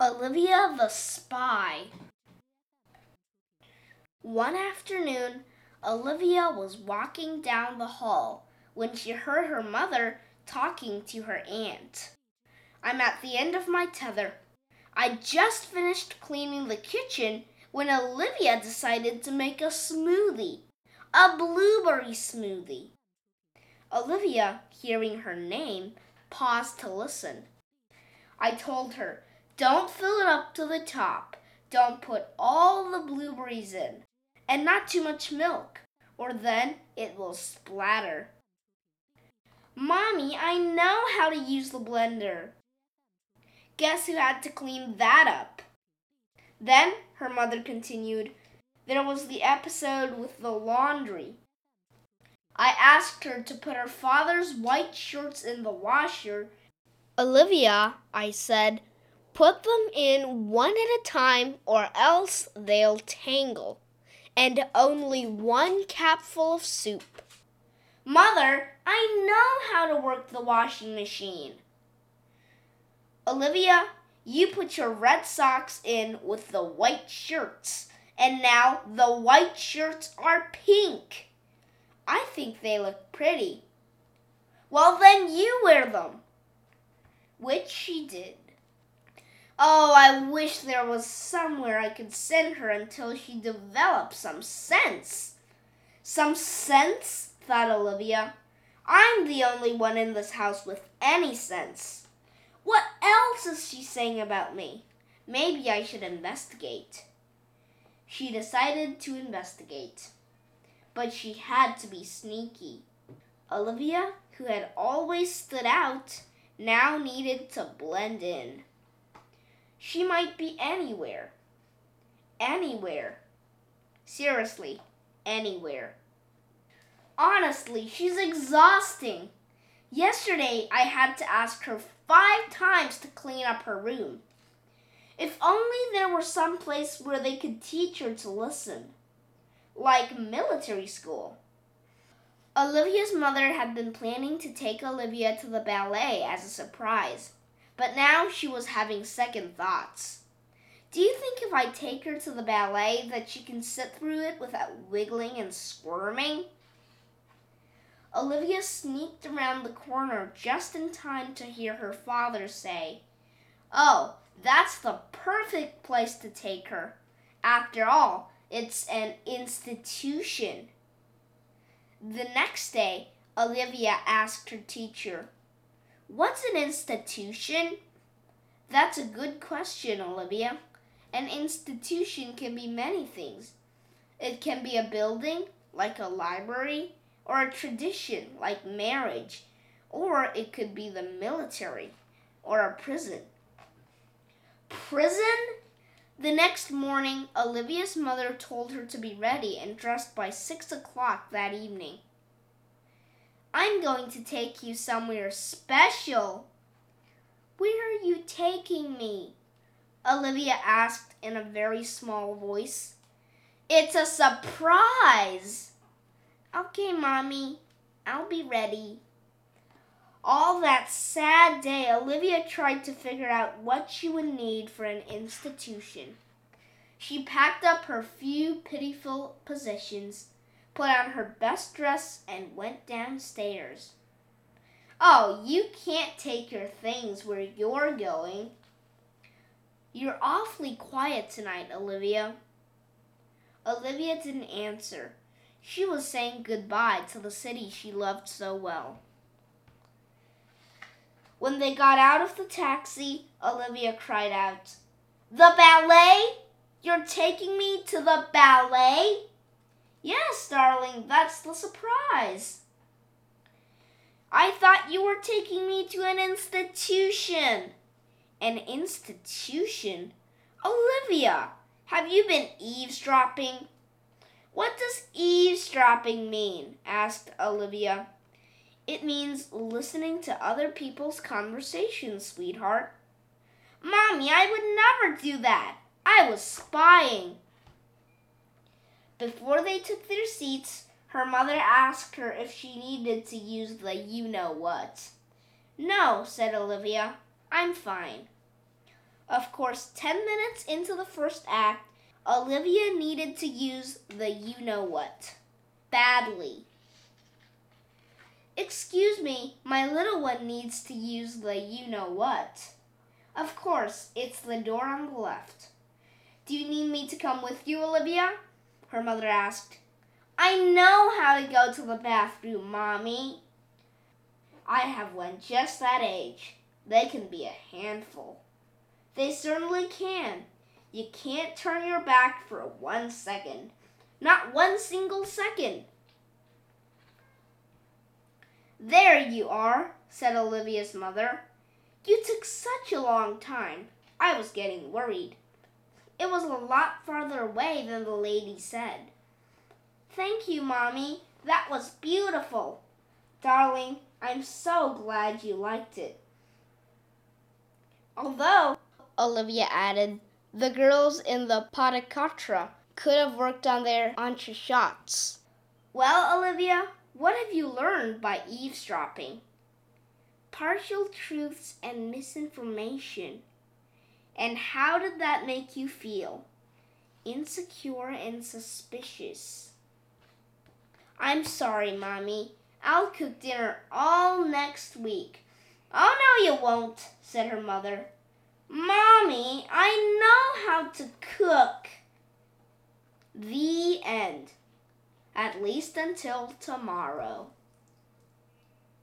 Olivia the Spy. One afternoon, Olivia was walking down the hall when she heard her mother talking to her aunt. I'm at the end of my tether. I just finished cleaning the kitchen when Olivia decided to make a smoothie, a blueberry smoothie. Olivia, hearing her name, paused to listen. I told her, don't fill it up to the top. Don't put all the blueberries in. And not too much milk, or then it will splatter. Mommy, I know how to use the blender. Guess who had to clean that up? Then, her mother continued, there was the episode with the laundry. I asked her to put her father's white shirts in the washer. Olivia, I said, put them in one at a time or else they'll tangle. And only one capful of soup. Mother, I know how to work the washing machine. Olivia, you put your red socks in with the white shirts, and now the white shirts are pink. I think they look pretty. Well, then you wear them. Which she did. Oh, I wish there was somewhere I could send her until she developed some sense. Some sense? thought Olivia. I'm the only one in this house with any sense. What else is she saying about me? Maybe I should investigate. She decided to investigate but she had to be sneaky. Olivia, who had always stood out, now needed to blend in. She might be anywhere. Anywhere. Seriously, anywhere. Honestly, she's exhausting. Yesterday, I had to ask her five times to clean up her room. If only there were some place where they could teach her to listen like military school. Olivia's mother had been planning to take Olivia to the ballet as a surprise, but now she was having second thoughts. Do you think if I take her to the ballet that she can sit through it without wiggling and squirming? Olivia sneaked around the corner just in time to hear her father say, Oh, that's the perfect place to take her. After all, it's an institution. The next day, Olivia asked her teacher, What's an institution? That's a good question, Olivia. An institution can be many things. It can be a building, like a library, or a tradition, like marriage, or it could be the military, or a prison. Prison? The next morning, Olivia's mother told her to be ready and dressed by six o'clock that evening. I'm going to take you somewhere special. Where are you taking me? Olivia asked in a very small voice. It's a surprise. Okay, Mommy, I'll be ready. All that sad day, Olivia tried to figure out what she would need for an institution. She packed up her few pitiful possessions, put on her best dress, and went downstairs. Oh, you can't take your things where you're going. You're awfully quiet tonight, Olivia. Olivia didn't answer. She was saying goodbye to the city she loved so well. When they got out of the taxi, Olivia cried out, The ballet? You're taking me to the ballet? Yes, darling, that's the surprise. I thought you were taking me to an institution. An institution? Olivia, have you been eavesdropping? What does eavesdropping mean? asked Olivia. It means listening to other people's conversations, sweetheart. Mommy, I would never do that. I was spying. Before they took their seats, her mother asked her if she needed to use the you know what. No, said Olivia. I'm fine. Of course, 10 minutes into the first act, Olivia needed to use the you know what badly. Excuse me, my little one needs to use the you know what. Of course, it's the door on the left. Do you need me to come with you, Olivia? Her mother asked. I know how to go to the bathroom, Mommy. I have one just that age. They can be a handful. They certainly can. You can't turn your back for one second. Not one single second. There you are, said Olivia's mother. You took such a long time. I was getting worried. It was a lot farther away than the lady said. Thank you, Mommy. That was beautiful. Darling, I'm so glad you liked it. Although, Olivia added, the girls in the pas de quatre could have worked on their entrechats. Well, Olivia, what have you learned by eavesdropping? Partial truths and misinformation. And how did that make you feel? Insecure and suspicious. I'm sorry, Mommy. I'll cook dinner all next week. Oh, no, you won't, said her mother. Mommy, I know how to cook. The end. At least until tomorrow.